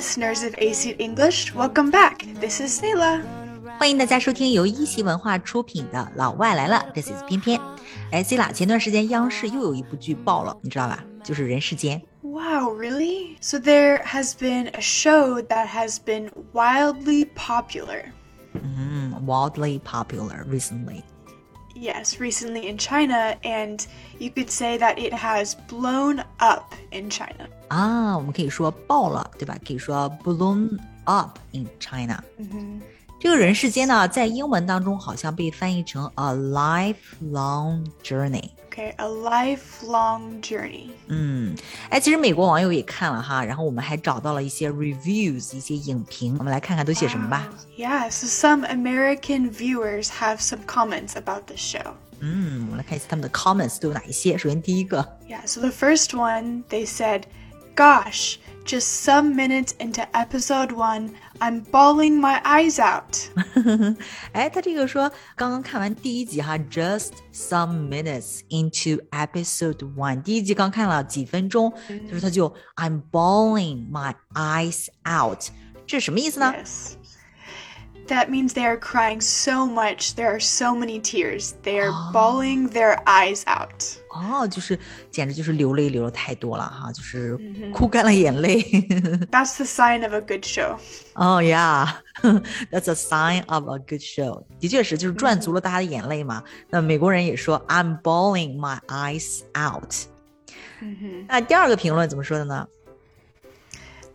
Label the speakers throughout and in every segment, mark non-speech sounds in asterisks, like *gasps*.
Speaker 1: listeners of AC English, welcome back. This is Selah.
Speaker 2: 欢迎大家收听由一席文化出品的《老外来了》，This is 翩翩。哎，Selah，前段时间央视又有一部剧爆了，你知道吧？就是《人世间》。
Speaker 1: Wow, really? So there has been a show that has been wildly popular.
Speaker 2: Mm, wildly popular recently.
Speaker 1: Yes, recently in China, and you could say that it has blown up in China.
Speaker 2: 啊，我们可以说爆了，对吧？可以说 blown up in China。
Speaker 1: 嗯哼。
Speaker 2: 这个人世间呢，在英文当中好像被翻译成 a lifelong
Speaker 1: journey。Okay, a lifelong journey.
Speaker 2: 嗯，哎，其实美国网友也看了哈，然后我们还找到了一些 reviews，一些影评，我们来看看都写什么吧。
Speaker 1: Yeah, so some American viewers have some comments about the show.
Speaker 2: 嗯，我们来看一下他们的 comments 都有哪一些。首先第一个，
Speaker 1: Yeah, so the first one they said, "Gosh." Just some minutes into episode one, I'm bawling my eyes out. *laughs*
Speaker 2: 哎，他这个说刚刚看完第一集哈，just some minutes into episode one，第一集刚看了几分钟，他说他就 I'm bawling my eyes out，这是什么意思呢？
Speaker 1: Yes. That means they are crying so much. There are so many tears. They are *gasps* bawling their eyes out.
Speaker 2: 哦，就是简直就是流泪流的太多了哈，就是哭干了眼泪。
Speaker 1: That's *laughs* the sign of a good show.
Speaker 2: Oh yeah, *laughs* that's a sign of a good show. 的确是，就是赚足了大家的眼泪嘛。那美国人也说 I'm bawling my eyes out. 那第二个评论怎么说的呢？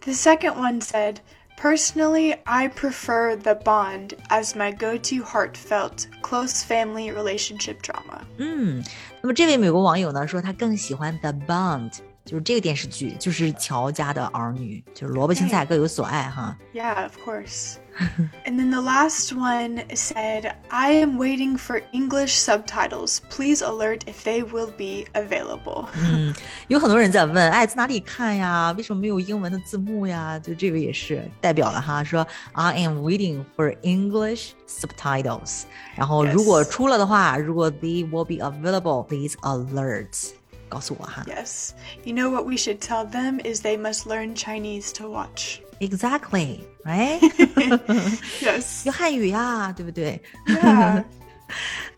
Speaker 1: The second one said. Personally, I prefer The Bond as my go-to heartfelt close family relationship drama.
Speaker 2: 嗯，那么这位美国网友呢说他更喜欢 The Bond， 就是这个电视剧，就是乔家的儿女，就是萝卜青菜各有所爱哈。
Speaker 1: Yeah, of course. *laughs* and then the last one said, I am waiting for English subtitles. Please alert if they will be available. *laughs*
Speaker 2: 嗯，有很多人在问，哎，在哪里看呀？为什么没有英文的字幕呀？就这个也是代表了哈，说 I am waiting for English subtitles。然后如果出了的话，如果 they will be available, please alert。 告诉我哈。
Speaker 1: Yes, you know what we should tell them is they must learn Chinese to watch.
Speaker 2: Exactly, right? *laughs*
Speaker 1: yes.
Speaker 2: 有汉语呀，对不对？
Speaker 1: Yeah. *laughs*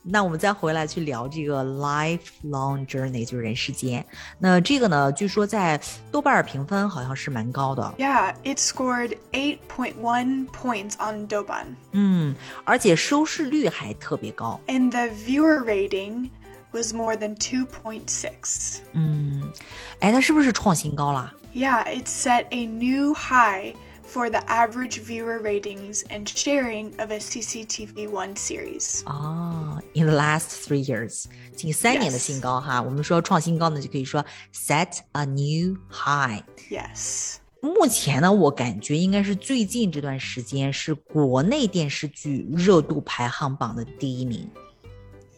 Speaker 2: 那我们再回来去聊这个 lifelong journey，就是人世间。那这个呢，据说在豆瓣儿评分好像是蛮高的。
Speaker 1: Yeah, it scored eight point one points on Douban.
Speaker 2: 嗯，而且收视率还特别高。
Speaker 1: And the viewer rating was more than 2.6.
Speaker 2: 嗯，哎，它是不是创新高了？
Speaker 1: yeah, it set a new high for the average viewer ratings and sharing of a CCTV One series.
Speaker 2: Oh, in the last three years，近三年的新高哈。我们说创新高呢，就可以说 set a new
Speaker 1: high。Yes。
Speaker 2: 目前呢，我感觉应该是最近这段时间是国内电视剧热度排行榜的第一名。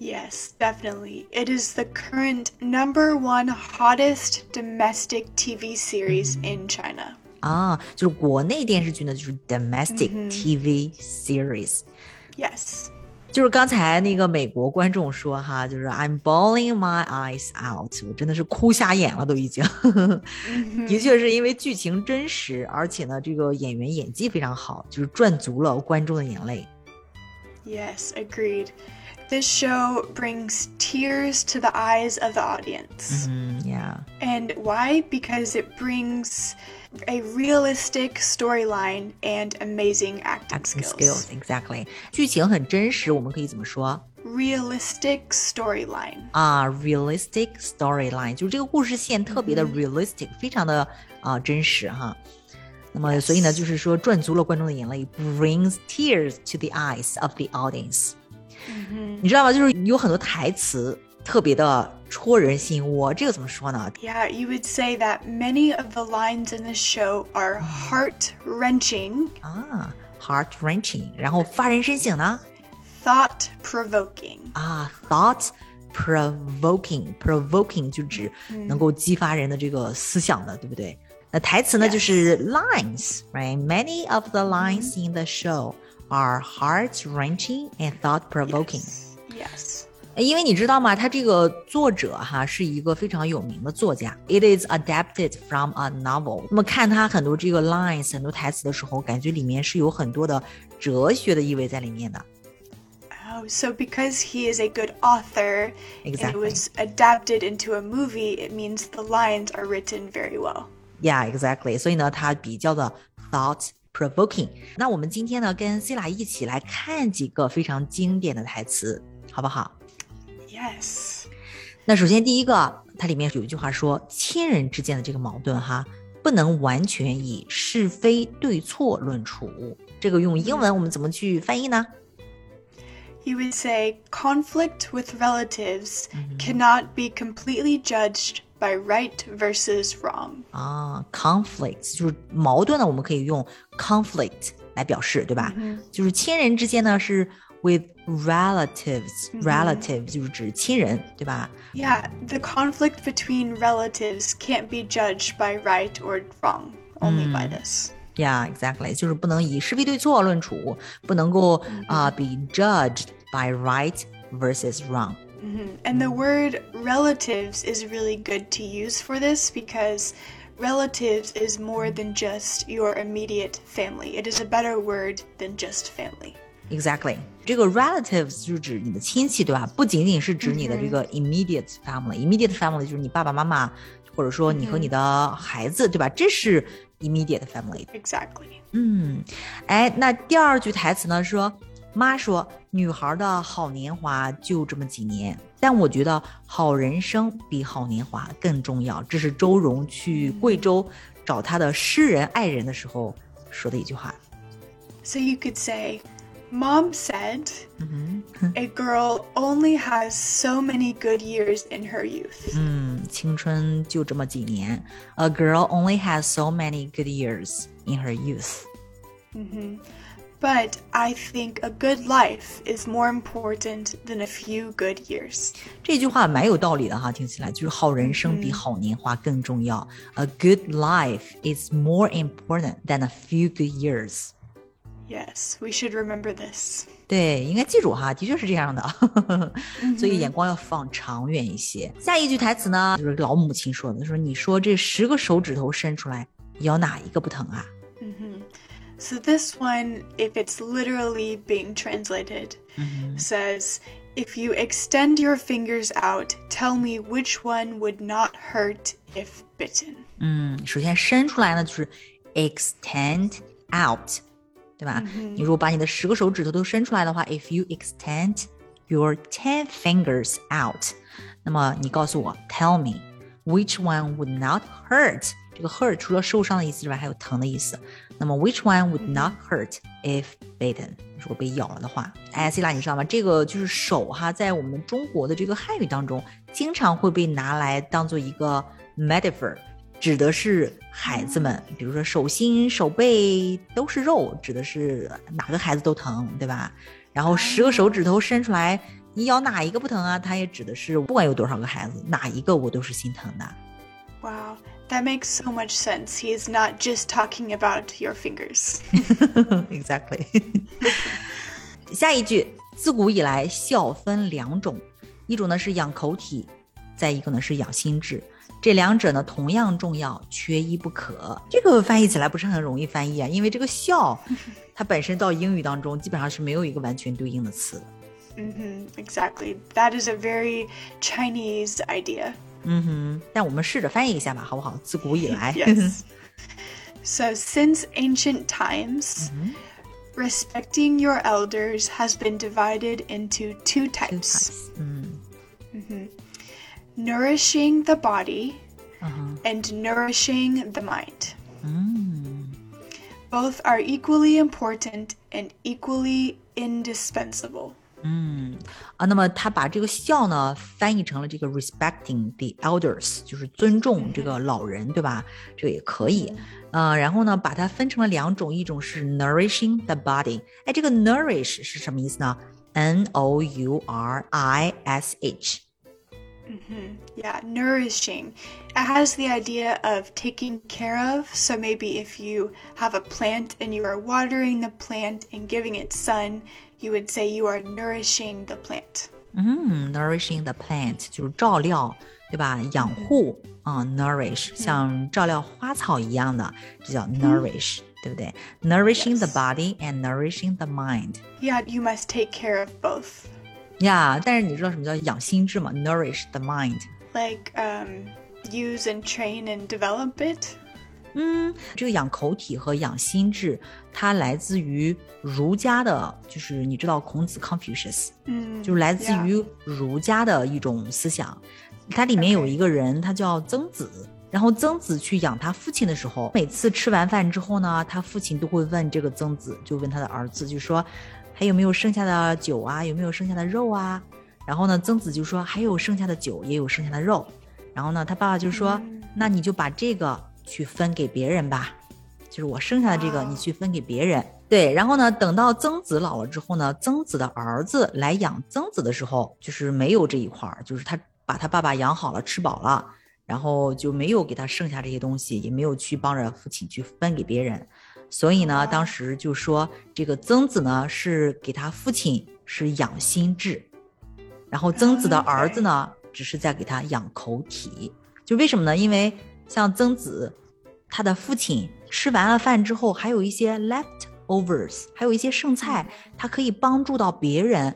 Speaker 1: Yes, definitely. It is the current number one hottest domestic TV series in China.
Speaker 2: 啊，就是国内电视剧呢，就是 domestic TV
Speaker 1: series。Yes.
Speaker 2: 就是刚才那个美国观众说哈，就是 I'm bawling my eyes out，我真的是哭瞎眼了，都已经。的确是因为剧情真实，而且呢，这个演员演技非常好，就是赚足了观众的眼泪。
Speaker 1: Yes, agreed. *laughs* This show brings tears to the eyes of the audience.
Speaker 2: Mm, yeah.
Speaker 1: And why? Because it brings a realistic storyline and amazing acting,
Speaker 2: acting
Speaker 1: skills.
Speaker 2: skills. Exactly. 剧情很真实，我们可以怎么说？
Speaker 1: Realistic storyline
Speaker 2: 啊，realistic storyline 就是这个故事线特别的 realistic，、嗯、非常的啊、呃、真实哈。那么，所以呢，就是说赚足了观众的眼泪，brings tears to the eyes of the audience。 你知道吗？就是有很多台词特别的戳人心窝。这个怎么说呢？
Speaker 1: Yeah, you would say that many of the lines in the show are heart wrenching.
Speaker 2: 啊，heart wrenching，然后发人深省呢？
Speaker 1: Thought provoking.
Speaker 2: 啊，thought provoking, provoking 就指能够激发人的这个思想的，对不对？那台词呢就是 lines，right? Many of the lines in the show are heart wrenching and thought provoking.
Speaker 1: Yes. yes.
Speaker 2: 因为你知道吗？他这个作者哈是一个非常有名的作家。It is adapted from a novel。那么看他很多这个 lines 很多台词的时候，感觉里面是有很多的哲学的意味在里面的。
Speaker 1: Oh, so because he is a good author
Speaker 2: exactly.
Speaker 1: and it was adapted into a movie, it means the lines are written very well.
Speaker 2: Yeah, exactly. 所以呢，它比较的 thought provoking。那我们今天呢，跟 c i l a 一起来看几个非常经典的台词，好不好
Speaker 1: ？Yes。
Speaker 2: 那首先第一个，它里面有一句话说，亲人之间的这个矛盾哈，不能完全以是非对错论处。这个用英文我们怎么去翻译呢
Speaker 1: ？You would say conflict with relatives cannot be completely judged by right versus wrong.
Speaker 2: 啊，conflict 就是矛盾呢，我们可以用 conflict 来表示，对吧？就是亲人之间呢是。with relatives. Mm -hmm. Relative 就是指亲人，对吧？
Speaker 1: Yeah, the conflict between relatives can't be judged by right or wrong, only by this.
Speaker 2: Yeah, exactly. 就是不能以是非对错论处，不能够啊、uh, be judged by right versus wrong.
Speaker 1: Mm -hmm. And the word relatives is really good to use for this because relatives is more than just your immediate family. It is a better word than just family.
Speaker 2: Exactly，这个 relatives 就是指你的亲戚，对吧？不仅仅是指你的这个 immediate family。immediate family 就是你爸爸妈妈，或者说你和你的孩子，对吧？这是 immediate
Speaker 1: family。Exactly。
Speaker 2: 嗯，哎，那第二句台词呢？说 妈说，女孩的好年华就这么几年，但我觉得好人生比好年华更重要。这是周荣去贵州找她的诗人爱人的时候说的一句话。
Speaker 1: So you could say. Mom said a girl only has so many good years in her youth.
Speaker 2: 嗯，青春就这么几年。A girl only has so many good years in her youth.
Speaker 1: But I think a good life is more important than a few good years.
Speaker 2: 这句话蛮有道理的哈，听起来就是好人生比好年华更重要。A good life is more important than a few good years.
Speaker 1: Yes, we should remember this.
Speaker 2: 对，应该记住哈，的确是这样的，所以眼光要放长远一些。下一句台词呢，就是老母亲说的，说你说这十个手指头伸出来，咬哪一个不疼啊？
Speaker 1: 嗯哼。So this one, if it's literally being translated, says, "If you extend your fingers out, tell me which one would not hurt if bitten."
Speaker 2: 嗯，首先伸出来呢，就是 extend out。对吧？你如果把你的十个手指头都伸出来的话，if you extend your ten fingers out，那么你告诉我，tell me which one would not hurt。这个 hurt 除了受伤的意思之外，还有疼的意思。 那么 which one would not hurt if bitten？如果被咬了的话，哎，希拉，你知道吗？这个就是手哈，在我们中国的这个汉语当中，经常会被拿来当做一个 metaphor。指的是孩子们，比如说手心、手背都是肉，指的是哪个孩子都疼，对吧？然后十个手指头伸出来，你咬哪一个不疼啊？它也指的是不管有多少个孩子，哪一个我都是心疼的。
Speaker 1: Wow, that makes so much sense. He is not just talking about your fingers. *laughs*
Speaker 2: Exactly. *laughs* 下一句，自古以来孝分两种，一种呢是养口体，再一个呢是养心智。这两者呢同样重要，缺一不可。这个翻译起来不是很容易翻译啊，因为这个孝，它本身到英语当中基本上是没有一个完全对应的词。
Speaker 1: 嗯哼，*laughs* exactly. That is a very Chinese idea.
Speaker 2: 嗯哼，但我们试着翻译一下吧，好不好？自古以来。
Speaker 1: yes. *laughs* So since ancient times. Respecting your elders has been divided into two types.
Speaker 2: Two types. Mm.
Speaker 1: Mm-hmm nourishing the body uh-huh. and nourishing the mind.
Speaker 2: Mm.
Speaker 1: Both are equally important and equally indispensable.
Speaker 2: 嗯啊，那么他把这个孝呢翻译成了这个 respecting the elders，就是尊重这个老人，对吧？这个也可以。呃，然后呢，把它分成了两种，一种是 nourishing the body。哎，这个 nourish 是什么意思呢？N O U R I S
Speaker 1: H。Mm-hmm. Yeah, nourishing. It has the idea of taking care of. So maybe if you have a plant and you are watering the plant and giving it sun, you would say you are nourishing the plant.
Speaker 2: 嗯，nourishing the plant 就是照料，对吧？养护啊、n o u r i s h 像照料花草一样的，这叫 nourish，、对不对？nourishing the
Speaker 1: Yes.
Speaker 2: body and nourishing the mind。
Speaker 1: Yeah, you must take care of both.
Speaker 2: 呀、但是你知道什么叫养心智吗？nourish the mind。
Speaker 1: Like, um, use and train and develop it.
Speaker 2: 嗯，这个养口体和养心智，它来自于儒家的，就是你知道孔子
Speaker 1: Confucius，Mm,
Speaker 2: 就是来自于儒家的一种思想。它里面有一个人，他叫曾子。然后曾子去养他父亲的时候，每次吃完饭之后呢，他父亲都会问这个曾子，就问他的儿子，就说还有没有剩下的酒啊，有没有剩下的肉啊？然后呢，曾子就说还有剩下的酒，也有剩下的肉。然后呢，他爸爸就说，那你就把这个去分给别人吧，就是我剩下的这个，
Speaker 1: 哦
Speaker 2: 你去分给别人。对，然后呢，等到曾子老了之后呢，曾子的儿子来养曾子的时候，就是没有这一块儿，就是他把他爸爸养好了，吃饱了，然后就没有给他剩下这些东西，也没有去帮着父亲去分给别人。所以呢，
Speaker 1: 哦
Speaker 2: 当时就说这个曾子呢是给他父亲是养心智，然后曾子的儿子呢只是在给他养口体。就为什么呢？因为像曾子，他的父亲吃完了饭之后，还有一些 leftovers，还有一些剩菜，他可以帮助到别人，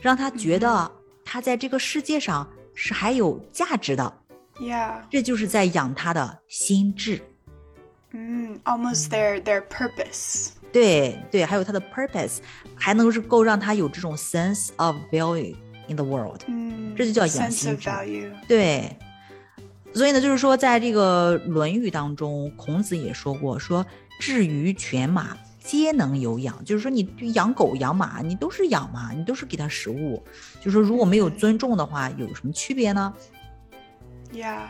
Speaker 2: 让他觉得他在这个世界上是还有价值的。
Speaker 1: Yeah，
Speaker 2: 这就是在养他的心智。
Speaker 1: 嗯，almost their their purpose。
Speaker 2: 对对，还有他的 purpose，还能够让他有这种 sense of value in the world。
Speaker 1: 嗯，
Speaker 2: 这就叫养心智。对。所以呢，就是说，在这个《论语》当中，孔子也说过，说至于犬马，皆能有养，就是说你养狗养马，你都是养嘛，你都是给它食物。就是说，如果没有尊重的话，有什么区别呢
Speaker 1: ？Yeah.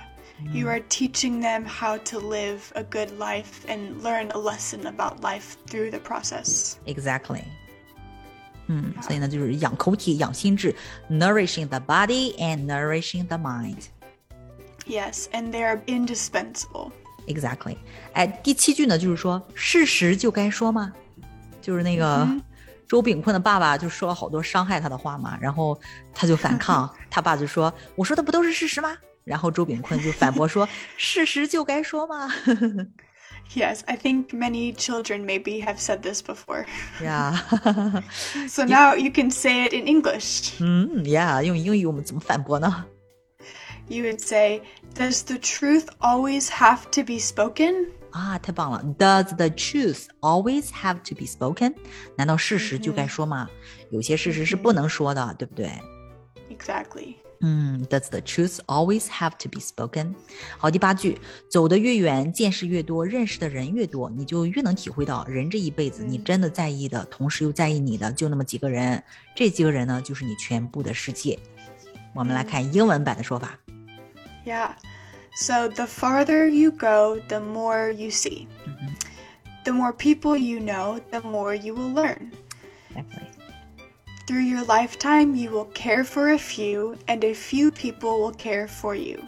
Speaker 1: You are teaching them how to live a good life and learn a lesson about life through the process.
Speaker 2: Exactly。嗯，所以呢，就是养口体、养心智，nourishing the body and nourishing the mind。
Speaker 1: Yes, and they are indispensable.
Speaker 2: Exactly。哎，第七句呢，就是说事实就该说嘛，就是那个*laughs* 周*laughs* *laughs* 炳坤的爸爸就说了好多伤害他的话嘛，然后他就反抗，他爸就说：“我说的不都是事实吗？”然后周炳坤就反驳说：“事实就该说嘛。
Speaker 1: Yes, I think many children maybe have said this before.
Speaker 2: ”呀，
Speaker 1: So now you can say it in English.
Speaker 2: 嗯呀，用英语我们怎么反驳呢？
Speaker 1: You would say, Does the truth always have to be spoken?
Speaker 2: 啊，太棒了！Does the truth always have to be spoken？难道事实就该说吗？有些事实是不能说的，对不对
Speaker 1: ？Exactly.
Speaker 2: 嗯，Does the truth always have to be spoken？好，第八句，走得越远，见识越多，认识的人越多，你就越能体会到，人这一辈子，你真的在意的，同时又在意你的，就那么几个人，这几个人呢，就是你全部的世界。我们来看英文版的说法。
Speaker 1: Yeah. So the farther you go, the more you see. The more people you know, the more you will learn.
Speaker 2: Definitely.
Speaker 1: Through your lifetime, you will care for a few, and a few people will care for you.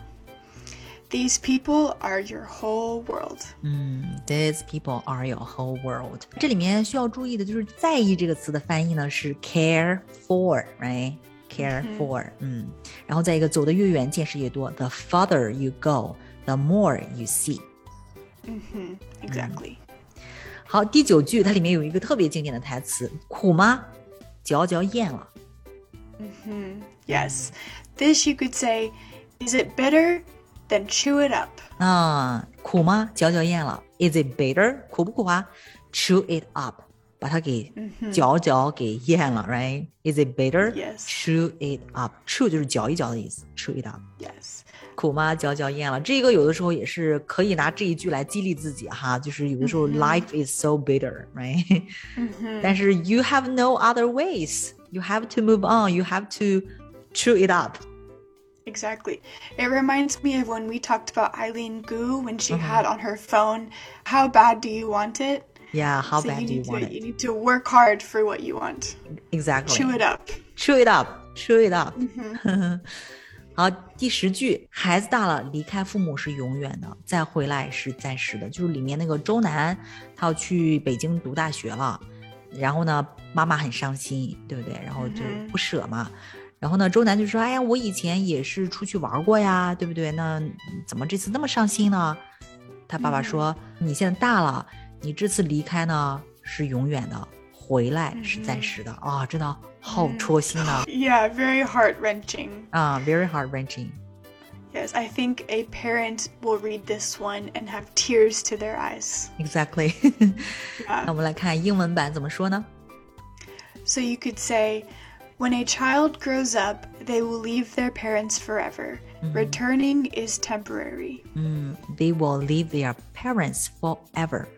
Speaker 1: These people are your whole world.
Speaker 2: 嗯，These people are your whole world。这里面需要注意的就是“在意”这个词的翻译呢是 care for，right？care for，嗯， 然后再一个，走得越远，见识越多。The farther you go, the more you see。
Speaker 1: 嗯哼，exactly。
Speaker 2: 好，第九句它里面有一个特别经典的台词：“苦吗？嚼嚼咽了。”
Speaker 1: 嗯哼，Yes. This you could say, is it bitter? Then chew it up.
Speaker 2: 啊，苦吗？嚼嚼咽了。Is it bitter? 苦不苦啊？Chew it up. 把它给嚼嚼给咽了，right？Is it bitter？
Speaker 1: Yes.
Speaker 2: Chew it up。Chew 就是嚼一嚼的意思，chew it up。
Speaker 1: Yes.
Speaker 2: 苦吗？嚼嚼咽了。这个有的时候也是可以拿这一句来激励自己哈，就是有的时候 life is so bitter，right？、*laughs* 但是 you have no other ways. You have to move on. You have to chew it up.
Speaker 1: Exactly. It reminds me of when we talked about Eileen Gu when she had on her phone, how bad do you want it?
Speaker 2: Yeah, how
Speaker 1: So
Speaker 2: bad
Speaker 1: you
Speaker 2: do you want
Speaker 1: to
Speaker 2: it?
Speaker 1: you need to work hard for what you want.
Speaker 2: Exactly.
Speaker 1: Chew it up.
Speaker 2: Chew it up. Chew it up. *laughs* 好，第十句，孩子大了，离开父母是永远的，再回来是暂时的。就是里面那个周南，他要去北京读大学了，然后呢，妈妈很伤心，对不对？然后就不舍嘛。然然后呢，周南就说：“哎呀，我以前也是出去玩过呀，对不对？那怎么这次那么伤心呢？”他爸爸说：“你现在大了，你这次离开呢是永远的，回来是暂时的啊，真的好戳心啊。” *laughs*
Speaker 1: Yeah, very heart wrenching.
Speaker 2: 啊，very heart wrenching.
Speaker 1: Yes, I think a parent will read this one and have tears to their eyes.
Speaker 2: Exactly. *laughs* 那我们来看英文版怎么说呢？*laughs*
Speaker 1: So you could say. When a child grows up, they will leave their parents forever. Mm. Returning is temporary.
Speaker 2: Mm, they will leave their parents forever.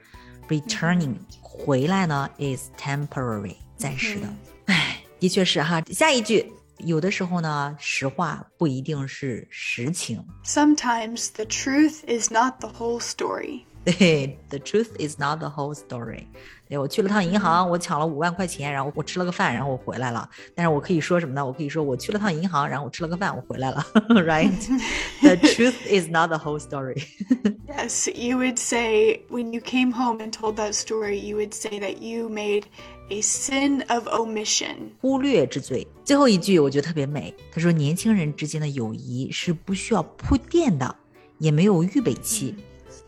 Speaker 2: Returning、嗯、回来呢 is temporary，暂时的。哎，的确是哈。下一句，有的时候呢，实话不一定是实情。
Speaker 1: Sometimes the truth is not the whole story.
Speaker 2: 对，the truth is not the whole story。对我去了趟银行，我抢了五万块钱，然后我吃了个饭，然后我回来了。但是我可以说什么呢？我可以说我去了趟银行，然后我吃了个饭，我回来了。right? The truth is not the whole story.
Speaker 1: yes, you would say when you came home and told that story, you would say that you made a sin of omission.
Speaker 2: 忽略之罪。最后一句我觉得特别美，他说年轻人之间的友谊是不需要铺垫的，也没有预备期。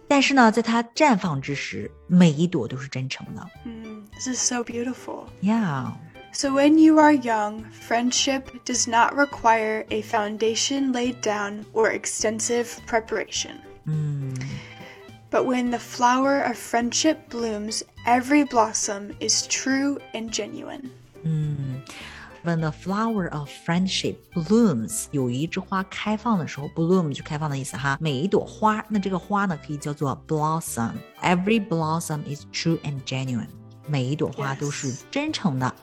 Speaker 2: 但是呢，在它绽放之时，每一朵都是真诚的。
Speaker 1: Mm, this is so beautiful.
Speaker 2: Yeah.
Speaker 1: So when you are young, friendship does not require a foundation laid down or extensive preparation.
Speaker 2: Mm.
Speaker 1: But when the flower of friendship blooms, every blossom is true and genuine.
Speaker 2: Mm. When the flower of friendship blooms，友谊之花开放的时候，bloom 就开放的意思哈。每一朵花，那这个花呢可以叫做 blossom。Every blossom is true and genuine。每一朵花都是真诚的。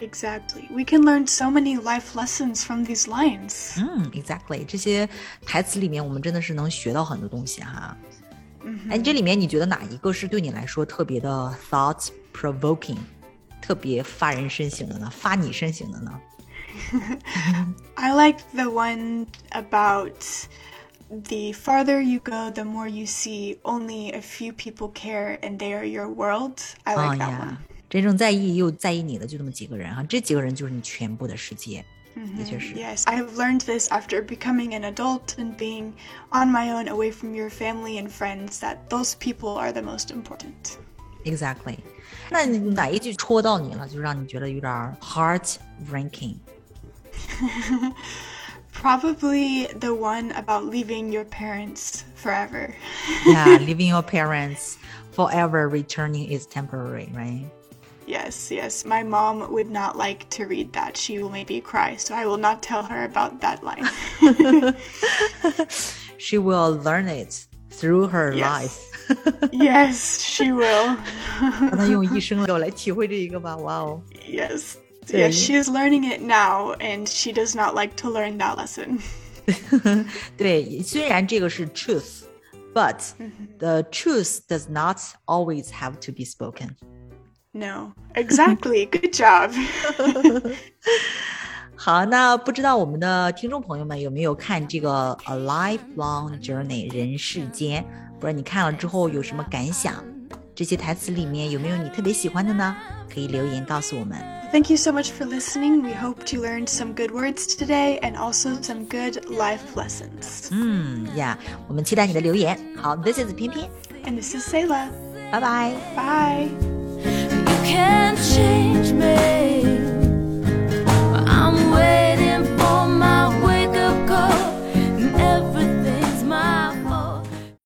Speaker 1: Exactly. We can learn so many life lessons from these lines.
Speaker 2: 嗯，exactly。这些台词里面，我们真的是能学到很多东西哈。
Speaker 1: 嗯，
Speaker 2: 哎，这里面你觉得哪一个是对你来说特别的 thought provoking？ 特别发人深省的呢？发你深省的呢？
Speaker 1: I *laughs* like the one about the farther you go, the more you see only a few people care and they are your world. I like that one.
Speaker 2: 真正在意又在意你的就那么几个人哈，这几个人就是你全部的世界。的确是。
Speaker 1: Yes, I have learned this after becoming an adult and being on my own away from your family and friends that those people are the most important.
Speaker 2: Exactly. 那哪一句戳到你了，就让你觉得有点 heart wrenching?
Speaker 1: Probably *laughs* the one about leaving your parents forever.
Speaker 2: yeah, leaving *laughs* your parents forever, returning is temporary, right?
Speaker 1: Yes, yes. My mom would not like to read that. She will maybe cry, so I will not tell her about that line. *laughs*
Speaker 2: she will learn it through her yes. life. *laughs*
Speaker 1: yes, she will.
Speaker 2: Yes.
Speaker 1: Yes, she is learning it now, and she does not like to learn that lesson. *laughs*
Speaker 2: 对，虽然这个是 truth, but the truth does not always have to be spoken.
Speaker 1: No, exactly. *laughs* Good job.
Speaker 2: 好，那不知道我们的听众朋友们有没有看这个《A Lifelong Journey》人世间？ 不知道你看了之后有什么感想？这些台词里面有没有你特别喜欢的呢？可以留言告诉我们。
Speaker 1: Thank you so much for listening. We hope you learned some good words today and also some good life lessons.
Speaker 2: Hmm, this is 翩翩
Speaker 1: ，and this is Selah.
Speaker 2: Bye bye.
Speaker 1: Bye.